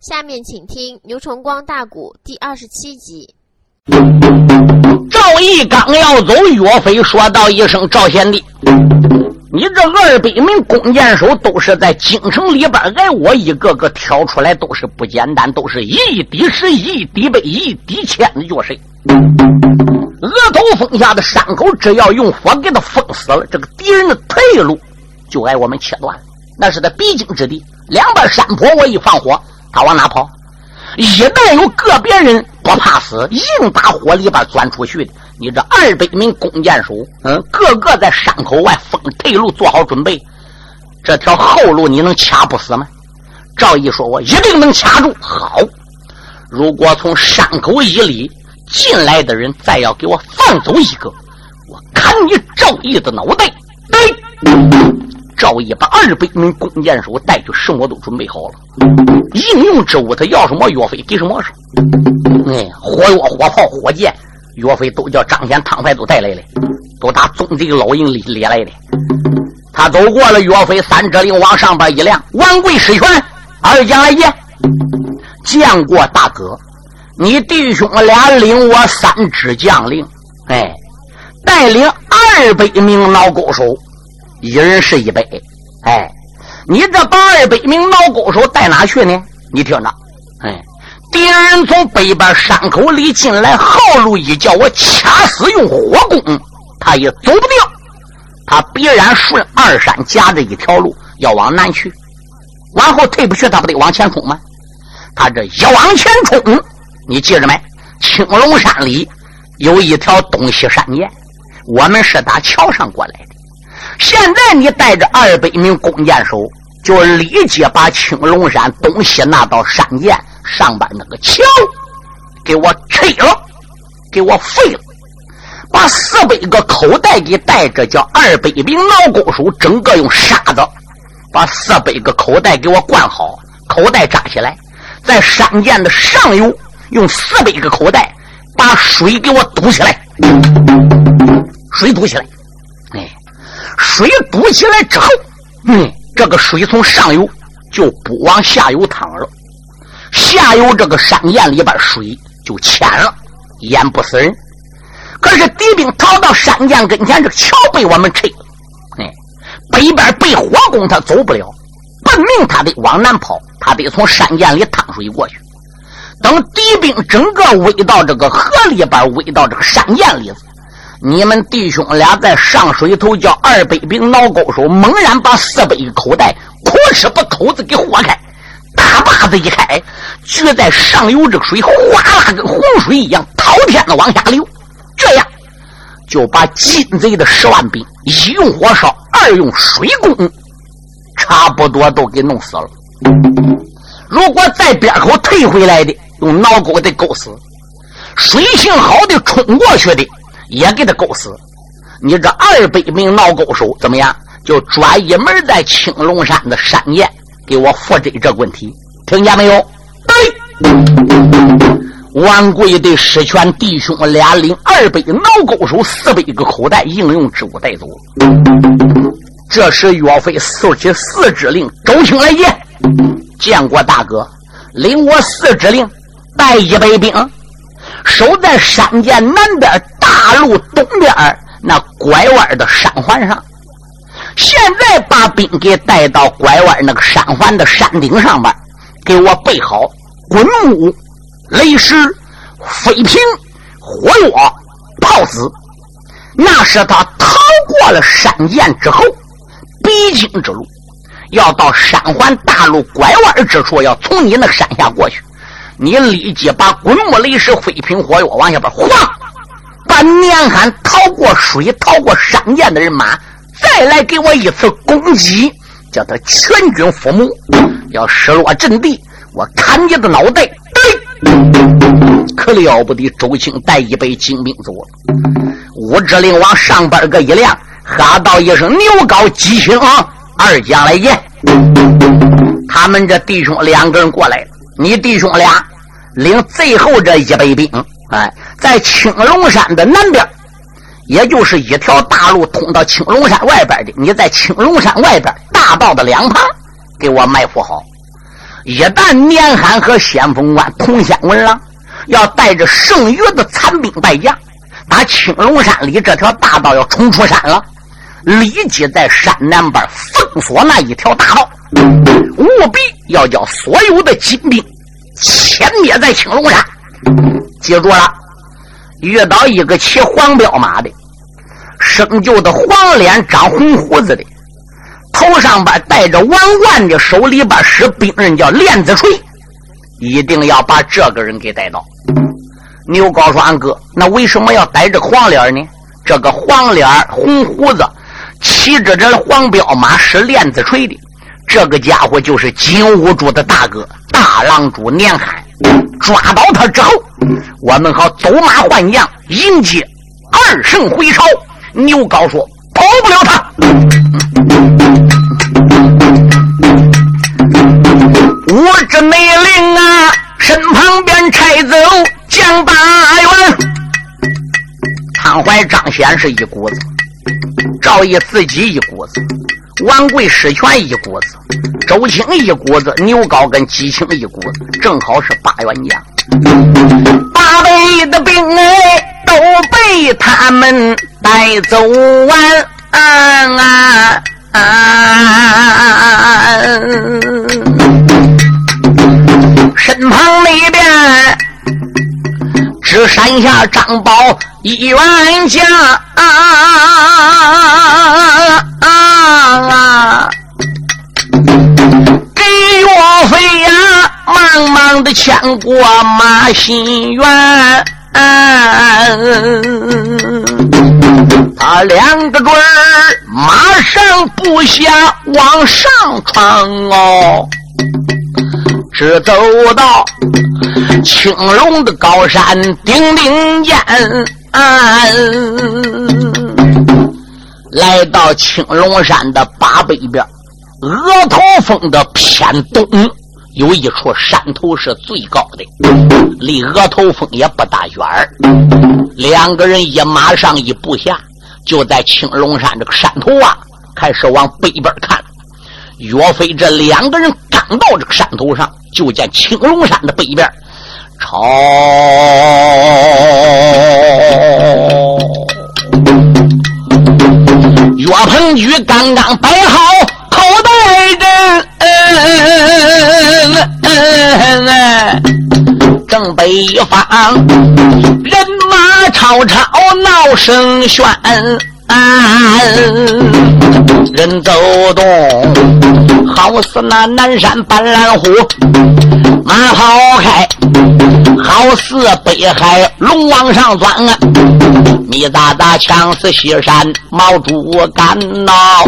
下面请听《牛崇光大鼓》第二十七集。赵毅刚要走，岳飞说道一声：“赵贤弟，你这二百名弓箭手都是在京城里边挨我一个个挑出来，都是不简单，都是一敌十，一敌百，一敌千的绝谁？额头封下的伤口，只要用火给他封死了，这个敌人的退路就挨我们切断了。那是在必经之地，两边山坡，我一放火。”他往哪跑？一旦有个别人不怕死，硬打火里边钻出去的，你这二百名弓箭手，嗯，个个在山口外封退路，做好准备。这条后路你能掐不死吗？赵毅说：“我一定能掐住。”好，如果从山口以里进来的人再要给我放走一个，我砍你赵毅的脑袋！对。赵毅把二百名弓箭手带去，什么都准备好了。应用之物，他要什么药费给什么是。哎，火药、火炮、火箭，岳飞都叫张显、汤怀都带来了，都打总贼老营里列来的。他走过了，岳飞三指令往上边一亮，万贵师权，二将来见，过大哥，你弟兄俩领我三支将领，哎，带领二百名老勾手。一人是一百，哎，你这把二百名老高手带哪去呢？你听着，哎，敌人从北边山口里进来，后路一叫我掐死用火攻，他也走不掉，他必然顺二山夹着一条路要往南去，往后退不去，他不得往前冲吗？他这一往前冲，你记着没？青龙山里有一条东西山涧，我们是打桥上过来的。现在你带着二百名弓箭手，就立即把青龙山东西那道山涧上边那个桥给我拆了，给我废了，把四百个口袋给带着，叫二百名老弓手，整个用沙子把四百个口袋给我灌好，口袋扎起来，在山涧的上游用四百个口袋把水给我堵起来，水堵起来。水堵起来之后，嗯，这个水从上游就不往下游淌了，下游这个山涧里边水就浅了，淹不死人。可是敌兵逃到山涧跟前，这个桥被我们拆了，哎，北边被火攻，他走不了，奔命他得往南跑，他得从山涧里趟水过去。等敌兵整个围到这个河里边，围到这个山涧里。你们弟兄俩在上水头，叫二百兵挠钩手，猛然把四百个口袋，哭哧把口子给豁开，大把子一开，举在上游，这个水哗啦跟洪水一样滔天的往下流。这样就把金贼的十万兵，一用火烧，二用水攻，差不多都给弄死了。如果在边口退回来的，用挠钩得勾死；水性好的冲过去的。也给他勾死！你这二百名闹勾手怎么样？就专一门在青龙山的山涧给我复诊这个问题，听见没有？对，万贵的师权弟兄俩领二百闹勾手四百个口袋应用之物带走。这时岳飞竖起四指令：周青来见，见过大哥，领我四指令，带一百兵，守在山涧南边。大路东边那拐弯的山环上，现在把兵给带到拐弯那个山环的山顶上边，给我备好滚木、雷石、飞瓶、火药、炮子。那是他逃过了山涧之后必经之路，要到山环大路拐弯之处，要从你那山下过去。你立即把滚木、雷石、飞瓶、火药往下边晃。把年寒逃过水、逃过山涧的人马，再来给我一次攻击，叫他全军覆没。要失落阵地，我砍你的脑袋！可了不得！周青带一百精兵走了。武指令往上边个一亮，喊道一声：“牛皋吉星啊！二将来见。”他们这弟兄两个人过来了。你弟兄俩领最后这一百兵。哎，在青龙山的南边，也就是一条大路通到青龙山外边的。你在青龙山外边大道的两旁，给我埋伏好。一旦年寒和先锋官同乡文郎要带着剩余的残兵败将，打青龙山里这条大道要冲出山了，立即在山南边封锁那一条大道，务必要将所有的金兵歼灭在青龙山。记住了，遇到一个骑黄骠马的，生就的黄脸、长红胡子的。头上边戴着王冠的，手里边使兵刃叫链子锤，一定要把这个人给带到。牛高说：“俺哥，那为什么要带着黄脸呢？这个黄脸红胡子，骑着这黄骠马，使链子锤的，这个家伙就是金兀术的大哥大狼主年罕。抓到他之后，我们好走马换将迎接二圣回朝。”牛高说。跑不了他，我这内令啊，身旁边差走将大元，汤怀、张显是一股子，赵毅自己一股子，王贵、施权一股子，周青一股子，牛高跟姬青一股子，正好是八员将，八倍的兵哎。都被他们带走完，身旁那只山下张宝一员将，给岳飞呀，忙忙的牵过马心园。他两个准儿马上步下往上闯哦，只走到青龙的高山顶顶间，来到青龙山的八北边，额头峰的偏东。有一处山头是最高的，离额头峰也不大远。两个人一马上一步下，就在青龙山这个山头啊，开始往北边看。岳飞这两个人到这个山头上，就见青龙山的北边，朝岳鹏举刚刚摆好口袋阵。正北方，人马吵吵闹声喧，人走动，好似那南山斑斓虎，马好开，好似北海龙往上钻啊！密匝匝枪似西山毛竹竿呐，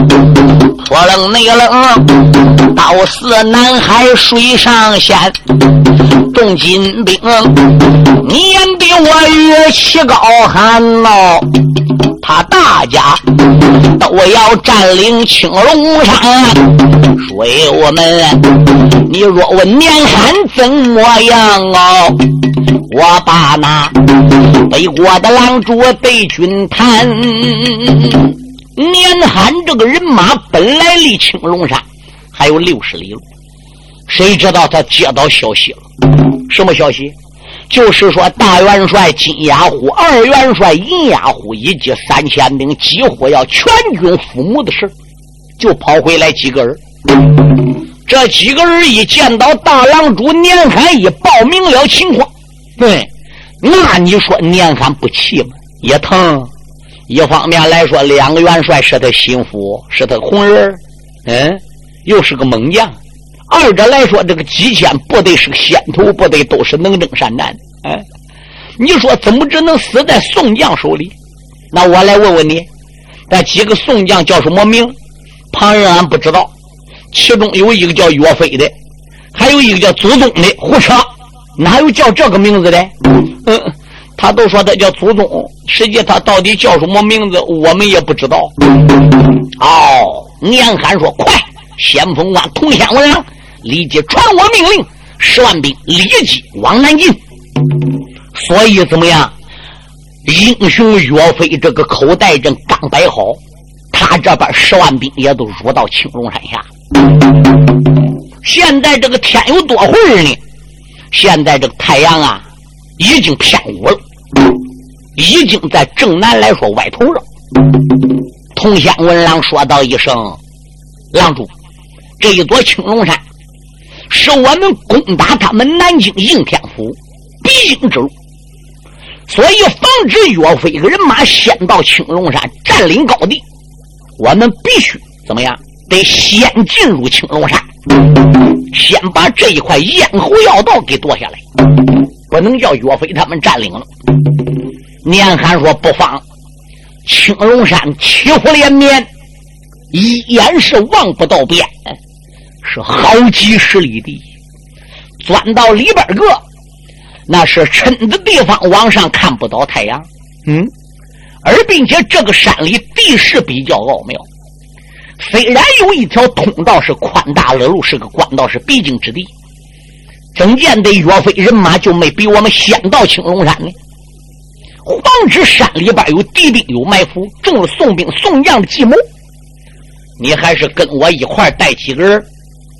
泼冷内冷，刀似南海水上仙。众金兵，你比我越气高喊呐，他大家都要占领青龙山。所以我们，你若问年寒怎么样哦？我把那北国的狼主对军谈。年寒这个人马本来离青龙山还有六十里路。谁知道他接到消息了？什么消息？就是说大元帅金牙虎、二元帅银牙虎以及三千兵几乎要全军覆没的事就跑回来几个人。这几个人一见到大郎主年罕，一报明了情况，对，那你说年罕不气吗？也疼。一方面来说，两个元帅是他心腹，是他红人嗯，又是个猛将。二者来说，这个几千部队是个先头部队，都是能征善战的。哎，你说怎么只能死在宋将手里？那我来问问你，那几个宋将叫什么名？旁人俺不知道。其中有一个叫岳飞的，还有一个叫祖宗的。胡扯！哪有叫这个名字的？嗯，他都说他叫祖宗，实际他到底叫什么名字，我们也不知道。哦，年寒说：“快，先锋官同乡文郎。”立即传我命令，十万兵立即往南进。所以怎么样？英雄岳飞这个口袋阵刚摆好，他这边十万兵也都入到青龙山下。现在这个天有多会呢？现在这个太阳啊，已经偏午了，已经在正南来说歪头了。通仙文郎说道一声：“郎主，这一座青龙山是我们攻打他们南京应天府必经之路，所以防止岳飞个人马先到青龙山占领高地，我们必须怎么样？得先进入青龙山。”先把这一块咽喉要道给夺下来，不能叫岳飞他们占领了。年寒说：“不妨，青龙山起伏连绵，一眼是望不到边，是好几十里地，钻到里边个，那是深的地方，往上看不到太阳。嗯，而并且这个山里地势比较奥妙。”虽然有一条通道是宽大了路，是个官道，是必经之地，怎见得岳飞人马就没比我们先到青龙山呢？防止山里边有敌兵有埋伏，中了宋兵宋将的计谋，你还是跟我一块带几个人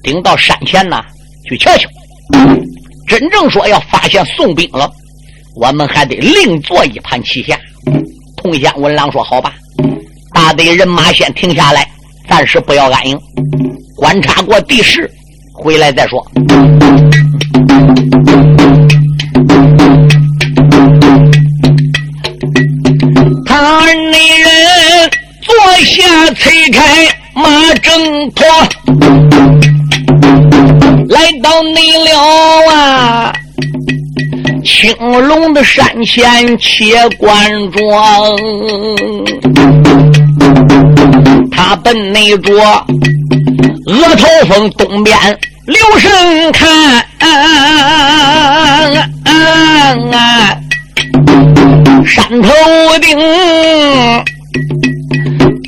顶到山前呐去瞧瞧。真正说要发现宋兵了，我们还得另做一盘棋下。通县文郎说：“好吧，大队人马先停下来。”暂时不要安营，观察过地势，回来再说。他二人坐下，催开马挣脱，来到内了啊！青龙的山前且观庄。他奔内着额头峰东边留神看，山头顶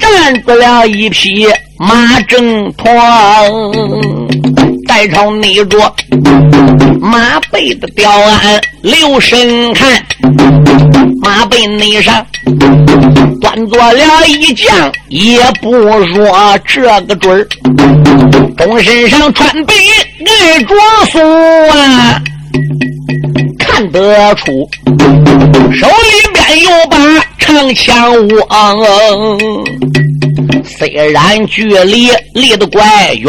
站住了一匹马正团，带朝内着马背的吊鞍留神看，马背内上。端坐了一将，也不说这个准儿。中身上穿白盖着素啊，看得出手里边有把长枪望。虽然距离离得怪远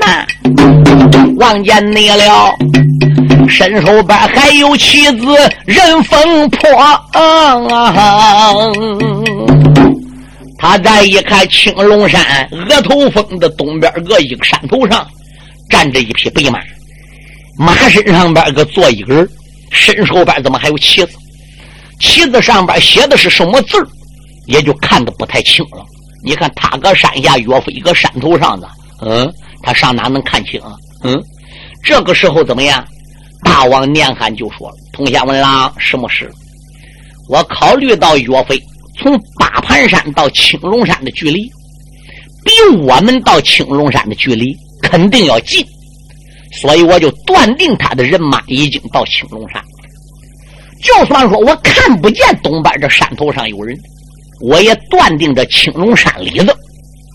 呐，望见你了。身后边还有妻子任风破，他再一看青龙山额头峰的东边个一个山头上站着一匹白马，马身上边个坐一个人，身后边怎么还有旗子？旗子上边写的是什么字也就看得不太清了。你看他搁山下，岳飞搁山头上的，嗯，他上哪能看清？嗯，这个时候怎么样？大王年寒就说了：“通县文郎，什么事？我考虑到岳飞从八盘山到青龙山的距离，比我们到青龙山的距离肯定要近，所以我就断定他的人马已经到青龙山。就算说我看不见东边这山头上有人，我也断定这青龙山里头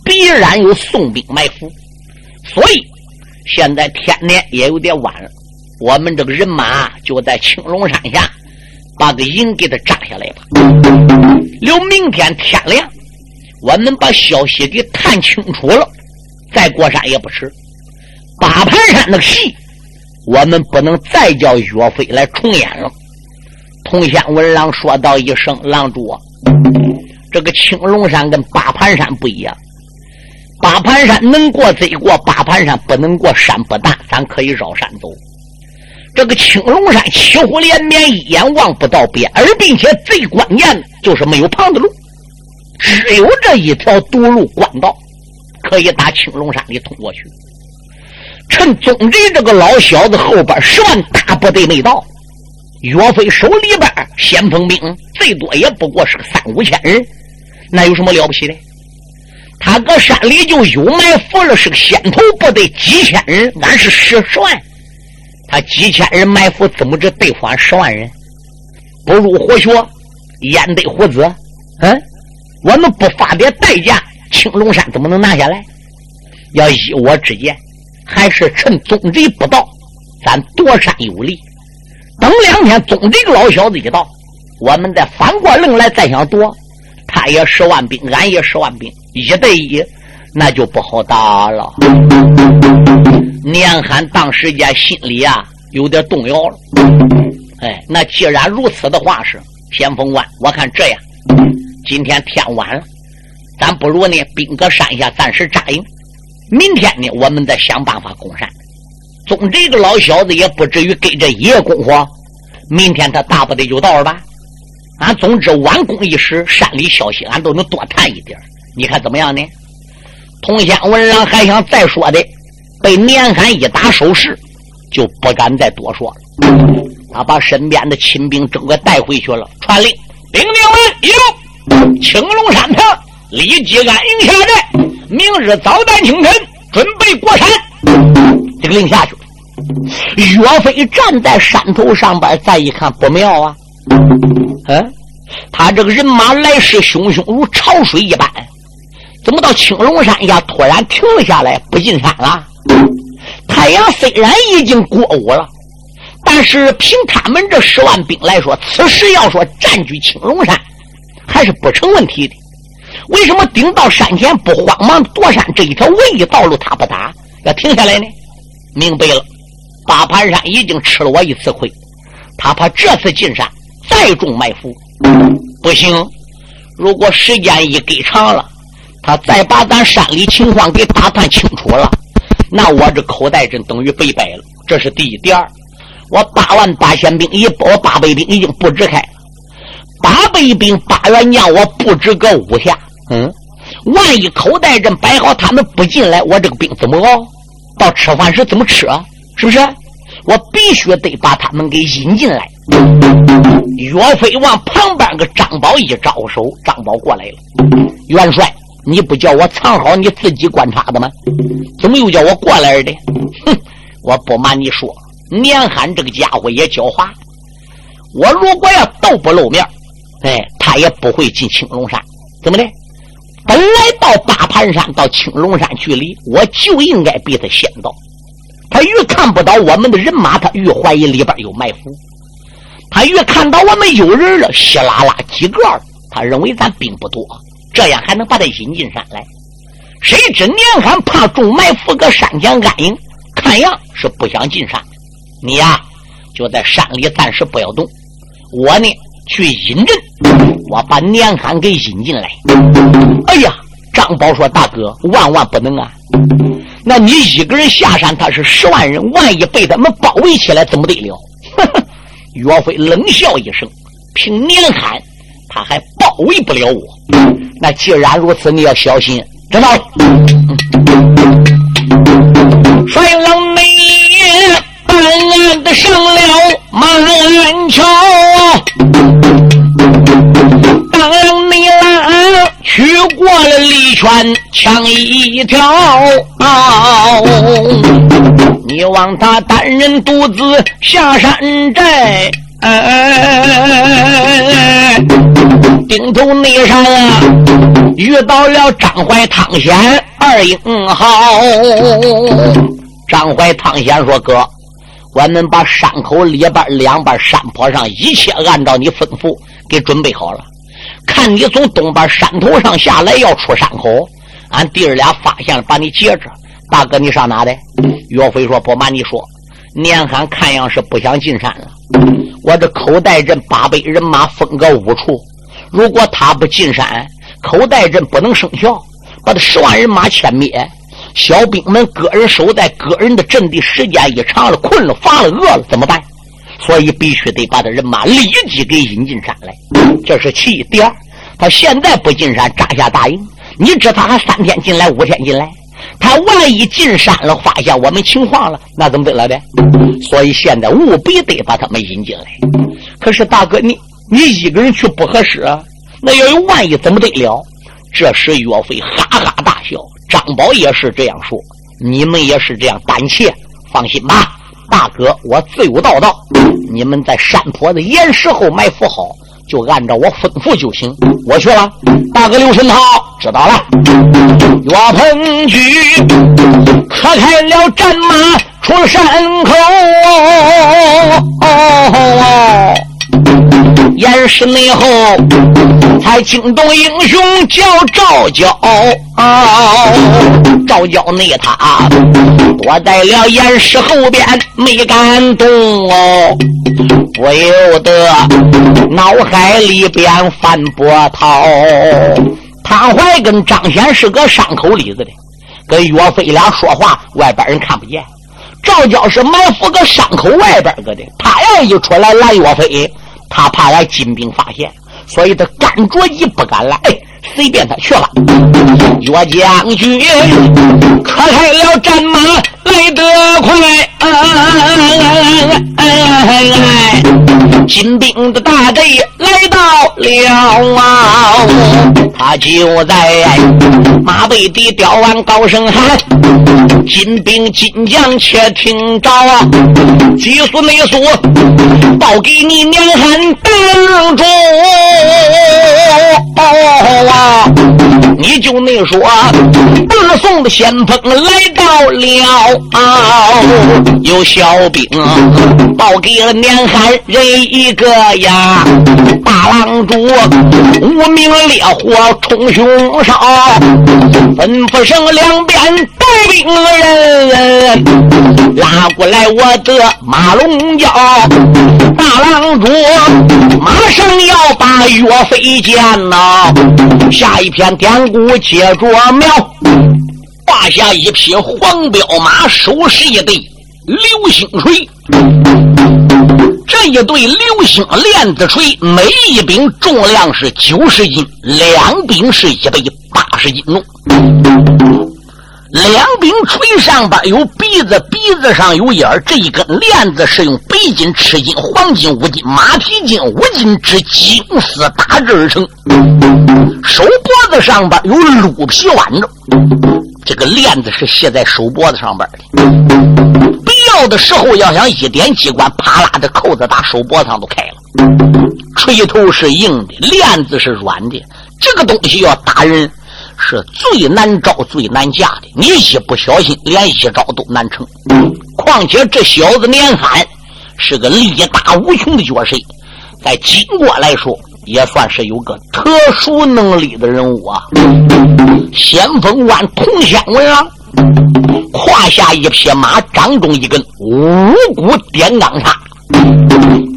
必然有宋兵埋伏。所以现在天呢也有点晚了。”我们这个人马就在青龙山下，把个营给他扎下来吧。留明天天亮，我们把消息给探清楚了，再过山也不迟。八盘山那戏，我们不能再叫岳飞来重演了。通仙文郎说道一声：“郎主，这个青龙山跟八盘山不一样。八盘山能过贼过，八盘山不能过。山不大，咱可以绕山走。”这个青龙山起伏连绵，一眼望不到边，而并且最关键的就是没有旁的路，只有这一条独路官道可以打青龙山里通过去。趁宗贼这个老小子后边十万大部队没到，岳飞手里边先锋兵最多也不过是个三五千人，那有什么了不起的？他搁山里就有埋伏了，是个先头部队几千人，俺是十十万。他几千人埋伏，怎么着对付俺十万人？不入活血，焉得虎子？嗯，我们不发点代价，青龙山怎么能拿下来？要依我之见，还是趁宗贼不到，咱夺山有利。等两天宗这个老小子一到，我们再反过愣来再想夺，他也十万兵，俺也十万兵，一对一，那就不好打了。年寒当时间心里啊有点动摇了。哎，那既然如此的话是先锋关，我看这样，今天天晚了，咱不如呢兵搁山下暂时扎营，明天呢我们再想办法攻山。总这个老小子也不至于给这一夜功夫，明天他大不得就到了吧？俺总之晚攻一时，山里消息俺都能多探一点你看怎么样呢？通县文郎还想再说的，被年寒一打手势，就不敢再多说了。他把身边的亲兵整个带回去了，传令兵丁们一路青龙山旁立即安营下寨，明日早旦清晨准备过山。这个令下去了。岳飞站在山头上边，再一看不妙啊！嗯，他这个人马来势汹汹如潮水一般，怎么到青龙山下突然停了下来，不进山了？太阳虽然已经过午了，但是凭他们这十万兵来说，此时要说占据青龙山，还是不成问题的。为什么顶到山前不慌忙夺山这一条唯一道路他不打，要停下来呢？明白了。八盘山已经吃了我一次亏，他怕这次进山再中埋伏，不行。如果时间一给长了，他再把咱山里情况给打探清楚了，那我这口袋阵等于被败了。这是第一第二我八万八千兵，一我八百兵已经布置开了，八百兵八员将我布置个五下。嗯，万一口袋阵摆好，他们不进来，我这个兵怎么熬？到吃饭时怎么吃啊？是不是？我必须得把他们给引进来。岳飞往旁边个张宝一招手，张宝过来了。元帅，你不叫我藏好，你自己观察的吗？怎么又叫我过来的？哼！我不瞒你说，年寒这个家伙也狡猾。我如果要都不露面，哎，他也不会进青龙山。怎么的？本来到八盘山到青龙山距离，我就应该比他先到。他越看不到我们的人马，他越怀疑里边有埋伏；他越看到我们有人了，稀拉拉几个，他认为咱兵不多，这样还能把他引进山来。谁知年罕怕中埋伏，搁山前安营，看样是不想进山。你呀，就在山里暂时不要动，我呢去引阵，我把年罕给引进来。哎呀，张宝说：“大哥，万万不能啊！”那你一个人下山，他是十万人，万一被他们包围起来，怎么得了？岳飞冷笑一声：“凭年罕，他还包围不了我。那既然如此，你要小心，知道了？”帅冷眉暗暗的上了马鞍桥。来去过了李泉枪一条，你望他单人独自下山寨，顶头那上啊遇到了张怀、汤显二英豪。张怀、汤显说：“哥，我们把山口里边两边山坡上一切按照你吩咐。”给准备好了，看你从东边山头上下来要出山口，俺弟儿俩发现了，把你截着。大哥，你上哪的？岳飞说：“不瞒你说，年寒看样是不想进山了。我这口袋阵八百人马分个五处，如果他不进山，口袋阵不能生效，把他十万人马歼灭。小兵们个人守在个人的阵地，时间一长了，困了、乏了、饿了，怎么办？”所以必须得把他人马立即给引进山来，这是其一。第二，他现在不进山扎下大营，你知他还三天进来五天进来，他万一进山了发现我们情况了，那怎么得了的？所以现在务必得把他们引进来。可是大哥，你你一个人去不合适啊，那要有万一怎么得了？这时岳飞哈哈大笑，张宝也是这样说，你们也是这样胆怯，放心吧。大哥，我自有道道。你们在山坡的岩石后埋伏好，就按照我吩咐就行。我去了，大哥刘神涛知道了。岳鹏举可开了战马出山口。岩石内后，才惊动英雄叫赵娇。赵娇内他躲在了岩石后边，没敢动哦，不由得脑海里边翻波涛。潘怀跟张显是个山口里子的，跟岳飞俩说话，外边人看不见。赵娇是埋伏个山口外边个的，他要一出来拦岳飞。他怕来金兵发现，所以他敢着急不敢来，随便他去了。岳将军可开了战马来得快，金兵的大队来到了啊！他就在马背地吊完高声喊：“金兵金将且听着啊！急速内速报给你娘喊大主啊！你就那说，北宋的先锋来到了啊！有小兵报给了年寒人一个呀！大郎主无名烈火冲胸烧，吩咐声两边带兵人拉过来我的马龙蛟，大郎主马上要把岳飞见呐！下一篇典故接着描，画下一匹黄骠马，手持一对流星锤。这一对流星链子锤，每一柄重量是九十斤，两柄是一百八十斤重。两柄锤上边有鼻子，鼻子上有眼儿。这一根链子是用白金、赤金、黄金、五金、马蹄金、五金之金丝打制而成。手脖子上边有鹿皮挽着，这个链子是系在手脖子上边的。必要的时候，要想一点机关，啪啦的扣子打手脖子上都开了。锤头是硬的，链子是软的，这个东西要打人。是最难招、最难架的，你一不小心，连一招都难成。况且这小子年罕是个力大无穷的角色，在金国来说，也算是有个特殊能力的人物啊。先锋官铜仙文郎胯下一匹马，掌中一根五谷点钢叉，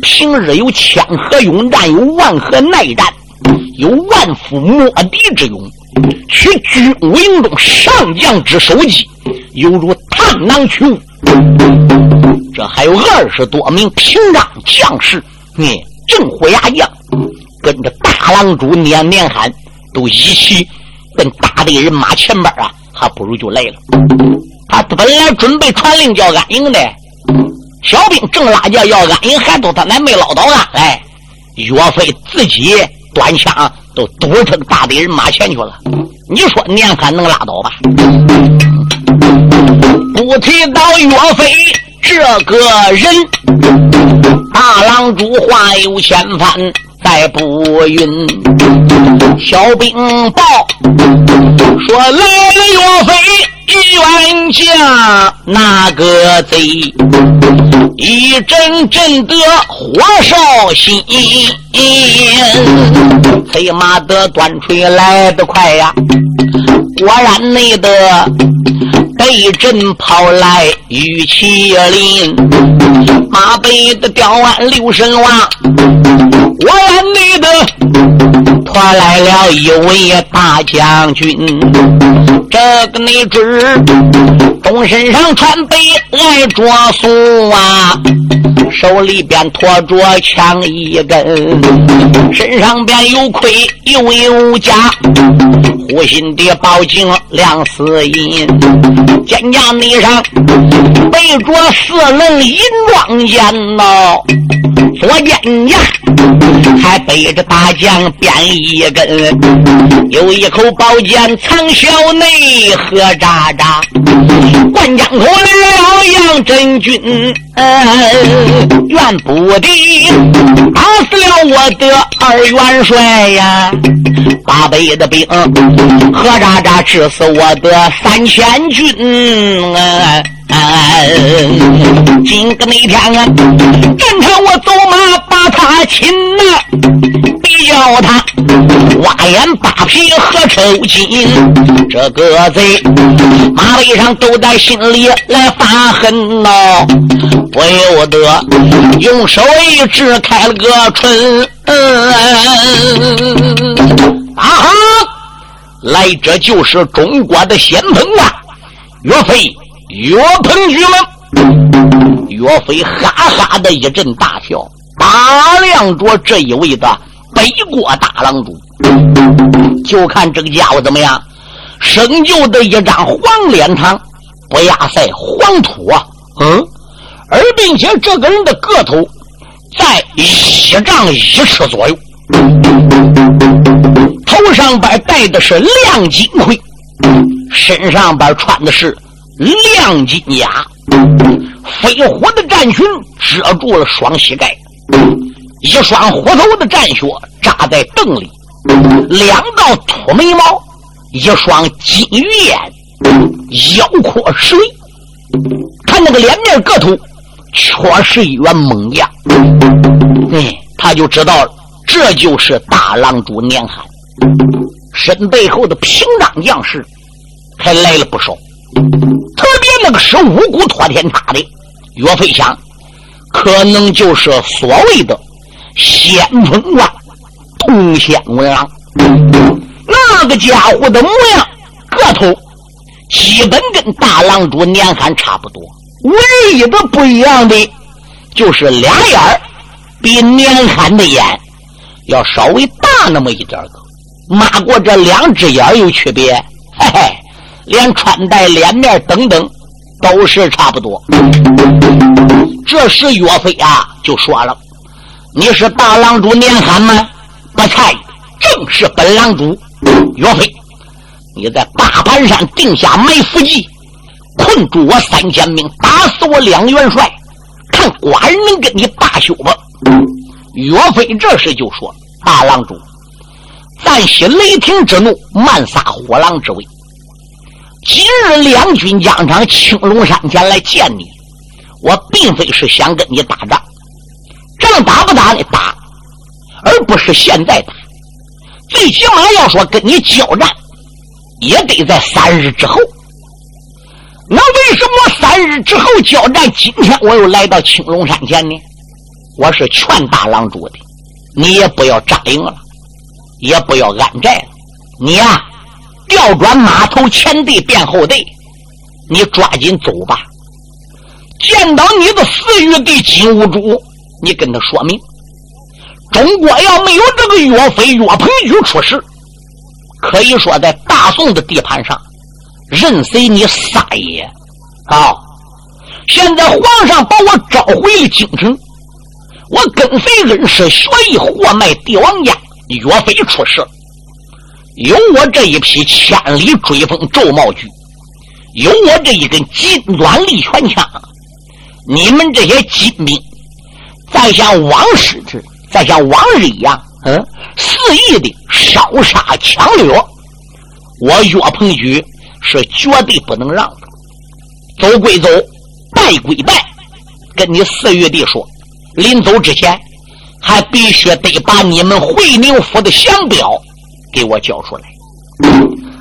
平日有枪河勇战，有万河耐战，有万夫莫敌之勇。取举武营中上将之首级，犹如探囊取物。这还有二十多名平章将士，你正虎牙将，跟着大郎主年年喊，都一起跟大队人马前边啊，还不如就来了。他本来准备传令叫安营的，小兵正拉架要安营，还都他奶没捞到呢。哎。岳飞自己端枪。都堵成大队人马前去了，你说年犯能拉倒吧？不提到岳飞这个人，大郎主话有千帆，再不允。小兵报说来了岳飞。冤家那个贼，一阵阵的火烧心，飞马的短锤来得快呀！果然内的被阵跑来玉麒麟，马背的吊鞍六神王，果然内的拖来了一位大将军。这个你知，从身上穿背爱着素啊，手里边托着枪一根，身上边有盔又有甲，护心的宝镜亮似银，肩胛内上背着四棱银装剑呐，左肩胛。还背着大将鞭一根，有一口宝剑藏小内，何喳喳。灌江口来了杨真军，怨不得打死了我的二元帅呀！八百的兵，何喳喳致死我的三千军啊！今个那天啊，战场我走马把他擒呐，比叫他挖眼扒皮和抽筋。这个贼马背上都在心里来发恨呐，不由得用手一指开了个春。啊哈！来，这就是中国的先锋啊，岳飞。岳鹏举们，岳飞哈哈的一阵大笑，打量着这一位的北国大郎主，就看这个家伙怎么样，生就的一张黄脸膛，不亚赛黄土啊，嗯，而并且这个人的个头在一丈一尺左右，头上边戴的是亮金盔，身上边穿的是。亮金甲，飞虎的战裙遮住了双膝盖，一双虎头的战靴扎在凳里，两道秃眉毛，一双金鱼眼，腰阔实看那个脸面个头，确实一员猛将。哎，他就知道了，这就是大郎主年寒，身背后的屏障将士还来了不少。特别那个是五谷托天差的岳飞想，可能就是所谓的先锋官通县文郎。那个家伙的模样、个头，基本跟大郎主年寒差不多。唯一的不一样的，就是俩眼儿比年寒的眼要稍微大那么一点个。马过这两只眼有区别，嘿嘿。连穿戴、脸面等等，都是差不多。这时岳飞啊就说了：“你是大郎主年寒吗？不才，正是本郎主岳飞。你在大盘山定下埋伏计，困住我三千兵，打死我两元帅，看寡人能跟你罢休不？”岳飞这时就说：“大郎主，暂息雷霆之怒，慢撒火狼之威。”今日两军疆场，青龙山前来见你，我并非是想跟你打仗，仗打不打的打，而不是现在打。最起码要说跟你交战，也得在三日之后。那为什么三日之后交战？今天我又来到青龙山前呢？我是劝大郎主的，你也不要扎营了，也不要安寨了，你呀。调转马头前队变后队，你抓紧走吧。见到你的四玉帝金兀术，你跟他说明：中国要没有这个岳飞、岳鹏举出世，可以说在大宋的地盘上，任随你撒野。啊，现在皇上把我召回了京城，我跟随恩师学艺，活埋帝王家，岳飞出世。有我这一匹千里追风骤茂驹，有我这一根金短利拳枪，你们这些金兵再像往事之，再像往日一样，嗯，肆意的烧杀抢掠，我岳鹏举是绝对不能让的。走归走，败归败，跟你四玉帝说，临走之前还必须得把你们会宁府的降表。给我交出来，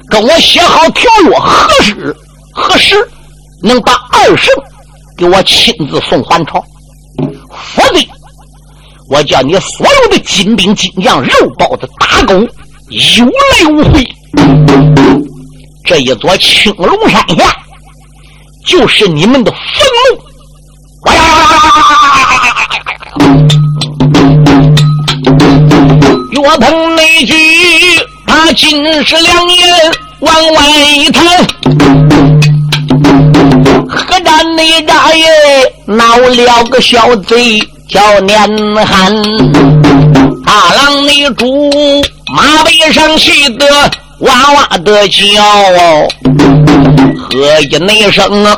跟我写好条约，何时何时能把二圣给我亲自送还朝？否则，我叫你所有的金兵金将、肉包子打狗有来无回。这一座青龙山下就是你们的坟墓。岳鹏那句，他尽是两眼往外一探，何战内大爷闹了个小贼叫年寒。大郎那主马背上气得哇哇的叫，喝一那声啊，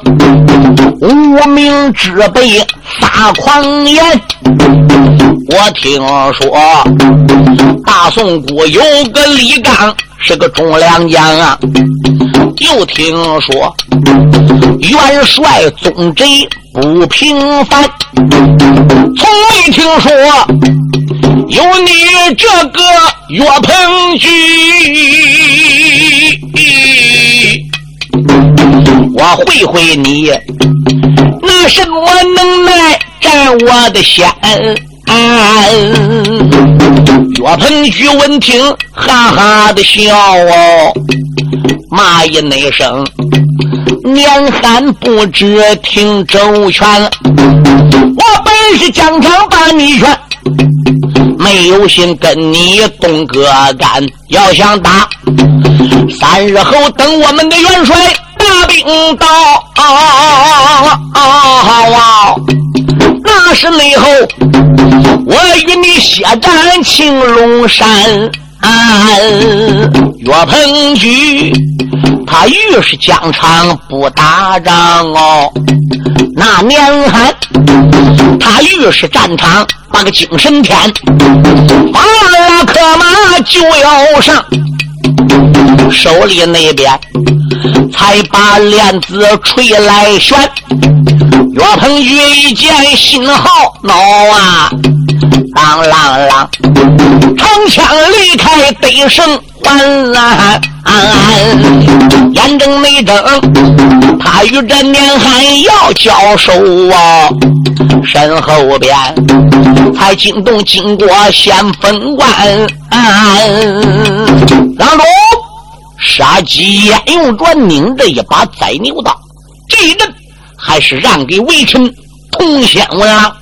无名之辈撒狂言。我听说大宋国有个李刚是个忠良将啊，又听说元帅宗贼不平凡，从未听说有你这个岳鹏举。我会会你，拿什么能耐占我的先？岳鹏举闻听，哈哈的笑哦，骂一那声，年寒不知听周全。我本是疆场把你劝，没有心跟你动个干。要想打，三日后等我们的元帅大兵到。那是内后，我与你血战青龙山。岳鹏举，他越是疆场不打仗哦，那年寒，他越是战场把个精神添，马拉克马就要上，手里那边才把链子吹来旋。岳鹏举一见心好恼啊，当啷啷，长枪离开得胜环啊，眼睁没睁，他与这年寒要交手啊，身后边才惊动经过先锋官，郎中杀鸡焉用着拧着一把宰牛刀，这一阵。还是让给微臣童仙文郎，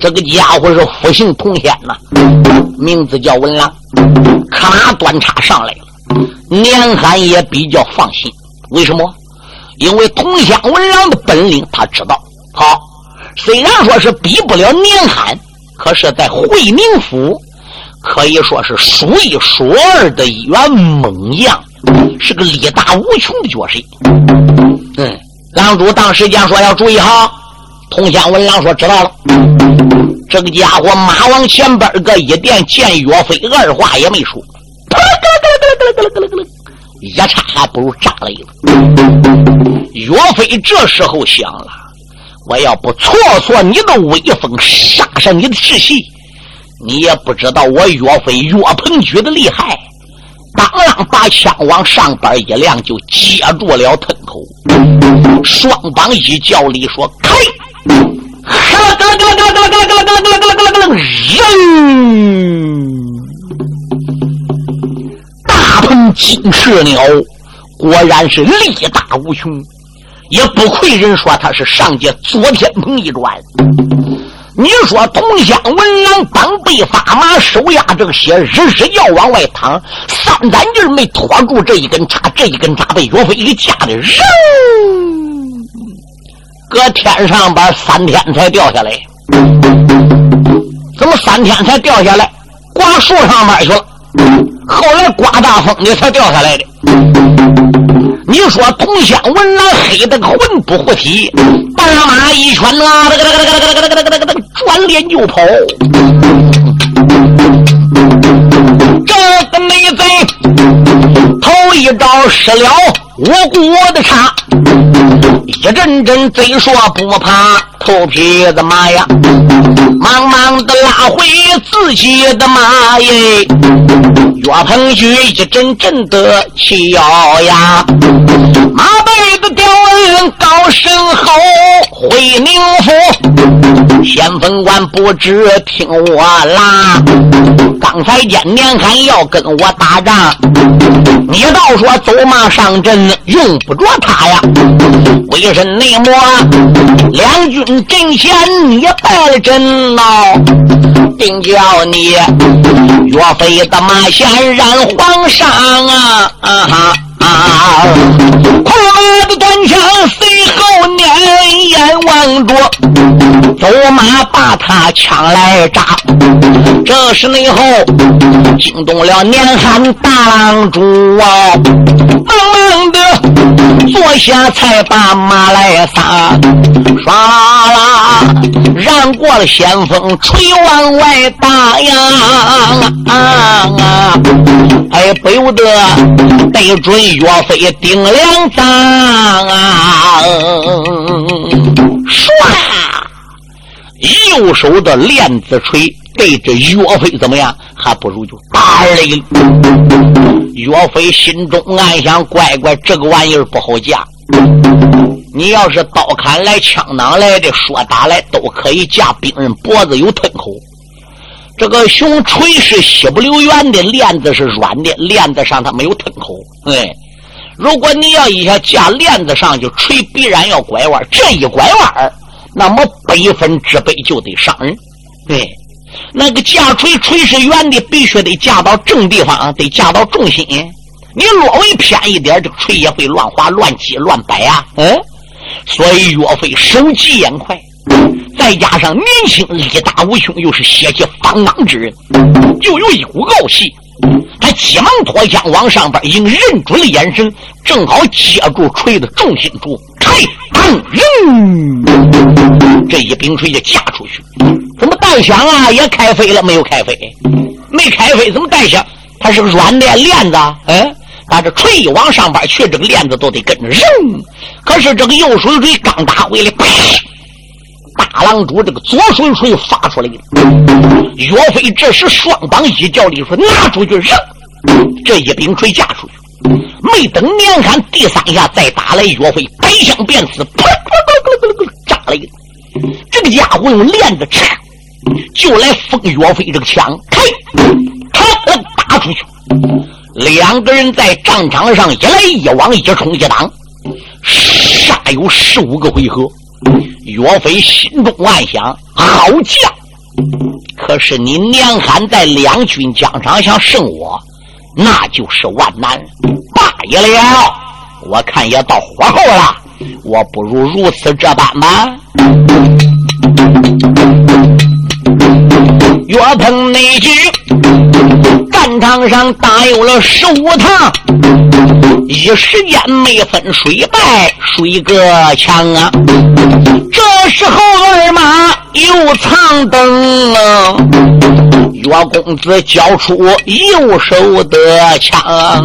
这个家伙是复姓童仙呐，名字叫文郎。咔端叉上来了，年寒也比较放心。为什么？因为童仙文郎的本领他知道。好，虽然说是比不了年寒，可是在会宁府可以说是数一数二的一员猛将，是个力大无穷的角色。嗯。狼主当时间说要注意哈，通仙文郎说知道了。这个家伙马往前边个一垫，见岳飞二话也没说，一叉还不如炸了一个。岳飞这时候想了，我要不挫挫你的威风，杀杀你的志气，你也不知道我岳飞岳鹏举的厉害。当啷把枪往上边一亮，就接住了藤口。双方一较力，说开！哈嘎嘎嘎嘎嘎嘎嘎嘎嘎嘎！人大鹏金翅鸟，果然是力大无穷，也不愧人说他是上界左天蓬一转。你说同乡文郎刚被发马手压这个血，日日要往外淌，三胆劲没拖住这一根叉，这一根叉被岳飞给夹的，扔，搁天上边，三天才掉下来。怎么三天才掉下来？挂树上边去了。后来刮大风的才掉下来的。你说铜仙文郎黑的魂不附体，半马一圈，转脸就跑。这个美贼。一招使了无辜的差，一阵阵贼说不怕头皮子麻呀，忙忙的拉回自己的马耶。岳鹏举一阵阵的气咬呀，马背的吊人高声吼，回宁府，先锋官不知听我啦。刚才见年寒要跟我打仗，你倒说走马上阵用不着他呀？为什内魔两军阵前你败了阵闹？定叫你岳飞的马先染黄沙啊啊哈啊快的短枪随后撵，眼望着走马把他抢来扎。这时内后惊动了年寒大郎主啊，忙忙的坐下才把马来撒，唰啦啦让过了先锋吹往外打呀，啊哎不由得对准岳飞顶两掌啊，唰，右手的链子锤。对着岳飞怎么样？还不如就打而已。岳飞心中暗想：乖乖，这个玩意儿不好架。你要是刀砍来、枪挡来的，说打来都可以架兵人脖子有吞口。这个熊锤是血不溜圆的，链子是软的，链子上它没有吞口。哎，如果你要一下架链子上，就锤必然要拐弯。这一拐弯，那么百分之百就得伤人。对。那个架锤锤是圆的，必须得架到正地方，得架到重心。你略微偏一点，这个锤也会乱滑、乱击、乱摆啊。嗯，所以岳飞手疾眼快，再加上年轻力大无穷，又是血气方刚之人，就有一股傲气。他急忙脱枪往上边迎，认准了眼神，正好接住锤子重心处，开当扔，这一柄锤就架出去。怎么带响啊？也开飞了？没有开飞，没开飞，怎么带响？它是个软的链子，哎，把这锤一往上边去，这个链子都得跟着扔。可是这个右手锤刚打回来，大郎主这个左手锤发出来了。岳飞这时双膀一叫力说：“拿出去扔！”这一柄锤架出去，没等连喊第三下再打来，岳飞百枪便死，噗噗噗扎了一个。这个家伙用链子插。就来封岳飞这个枪，开，开，打出去。两个人在战场上一来一往，一冲一挡，杀有十五个回合。岳飞心中暗想：好将，可是你年罕在两军疆场想胜我，那就是万难。罢了，我看也到火候了，我不如如此这般吧。岳鹏那句，场上打有了十五趟，一时间没分水败谁个强啊！这时候二马又藏灯啊，岳公子交出右手的枪，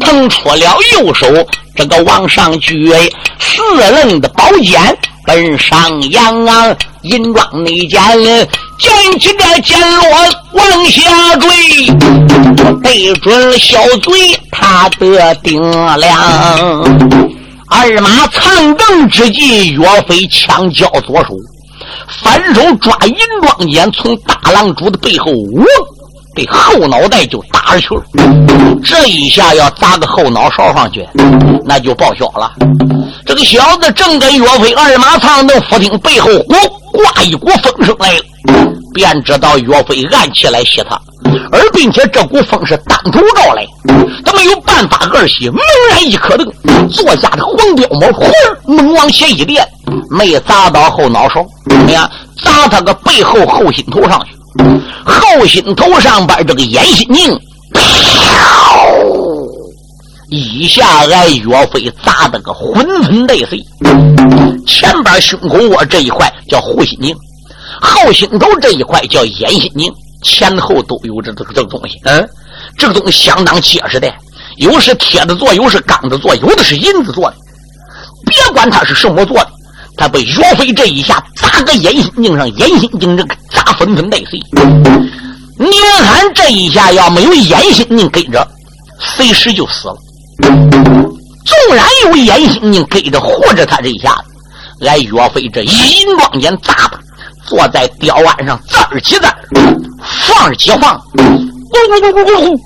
腾出了右手，这个往上举四棱的宝剑。奔上扬啊，银装内间捡起这剑落往下坠，对准小嘴他的顶梁。二马藏灯之际，岳飞枪交左手，反手抓银装剑，从大郎主的背后呜。被后脑袋就打出去了，这一下要砸个后脑勺上去，那就报销了。这个小子正跟岳飞二马藏灯，忽听背后呼刮一股风声来了，便知道岳飞暗起来袭他，而并且这股风是当头招来，他没有办法儿袭，猛然一磕蹬，坐下的黄标毛呼猛往前一垫，没砸到后脑勺，怎么样？砸他个背后后心头上去。后心头上边这个眼心宁，一下挨岳飞砸得个魂魂累碎。前边胸口窝这一块叫护心宁，后心头这一块叫眼心宁，前后都有这这个这个东西。嗯，这个东西相当结实的，有是铁的做，有是钢的做，有的是银子做的。别管它是什么做的。他被岳飞这一下砸个眼心镜上，眼心镜这个砸纷纷带碎。宁寒这一下要没有眼心镜跟着，随时就死了。纵然有眼心镜跟着护着他这一下子，俺岳飞这银装眼砸他，坐在吊鞍上字儿起字儿，放儿起放，咕咕咕咕咕咕，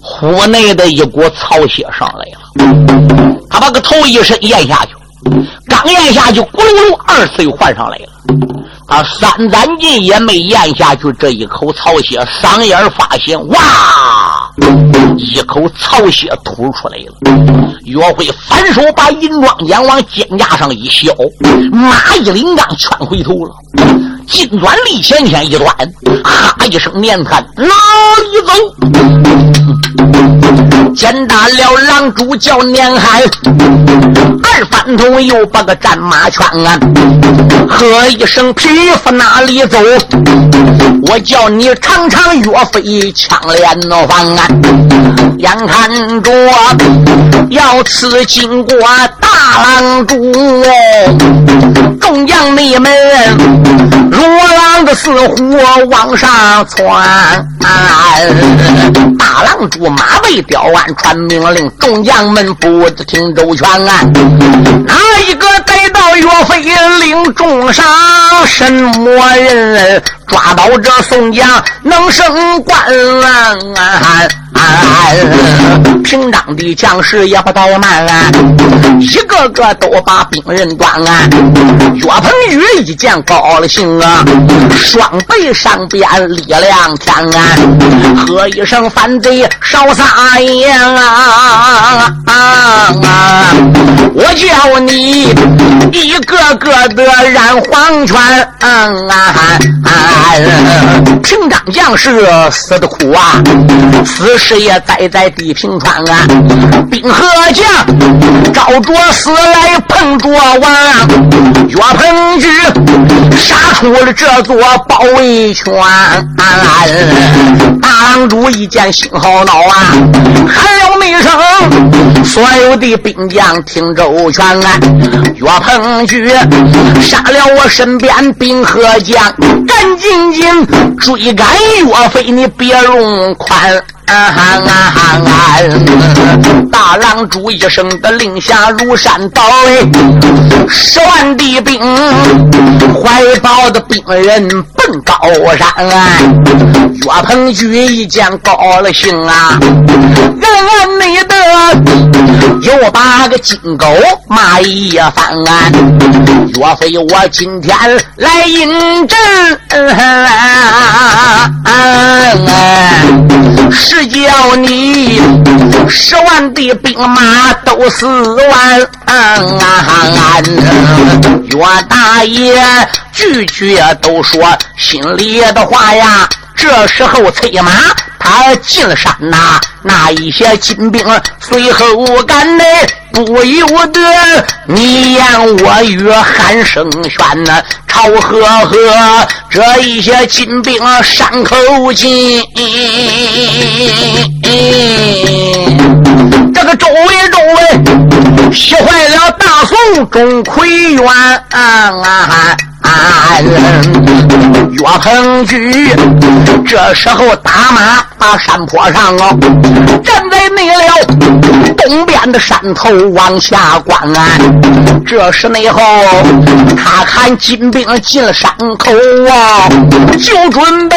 呼内的一股草血上来了。他把个头一伸咽下去。刚咽下去，咕噜噜，二次又换上来了。啊三攒劲也没咽下去这一口草血，嗓眼发现，哇！一口草血吐出来了。岳飞反手把银装锏往肩胛上一削，马一领钢圈回头了。金钻立前天一端，哈一声面叹：“哪里走？”见大了狼主叫年海，二反头又把个战马圈啊，喝一声匹夫哪里走？我叫你尝尝岳飞枪连环啊！眼看着要刺经过大狼主，众将你们如狼的似虎往上窜。大狼主马背吊鞍传命令，众将们不知听周全啊！哪一个逮到岳飞领重伤？什么人抓到这宋江能升官？平章的将士也不怠慢啊，一个个都把兵刃端。岳鹏宇一见高了兴啊，双背上边力量天啊，喝一声反贼少撒野啊！啊我叫你一个个的染黄泉啊！平章将士死的苦啊，死尸也栽在地平川啊！兵和将照着死来碰着王，岳鹏举杀出了这座包围圈。大郎主一见心好恼啊，喊了一声：“所有的兵将听周全啊！岳鹏举杀了我身边兵和将，赶紧紧追赶岳飞，你别容宽。”啊哈啊哈啊！大郎主一声的令下如山倒哎，十万的兵怀抱的兵人奔高山啊。岳鹏举一见高了兴啊，俺俺没得又把个金钩骂一番。岳飞，我今天来应战。是你十万的兵马都死完，岳大爷句句都说心里的话呀。这时候催马他进山呐，那一些金兵随后赶来。不由得你言我语，喊声喧呐，朝呵呵，这一些金兵伤口紧。这个周围周围，气坏了大宋钟馗元啊。岳鹏举这时候打马把山坡上哦，站在那了东边的山头往下观。这时内后，他看金兵进了山口啊，就准备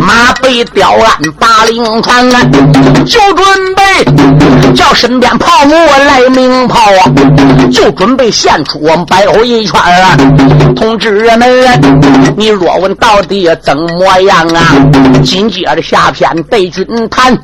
马背吊鞍把令传，就准备叫身边炮母来鸣炮啊，就准备献出我们摆后一圈啊，同志们，你若问到底怎么样啊？紧接着下篇对君谈。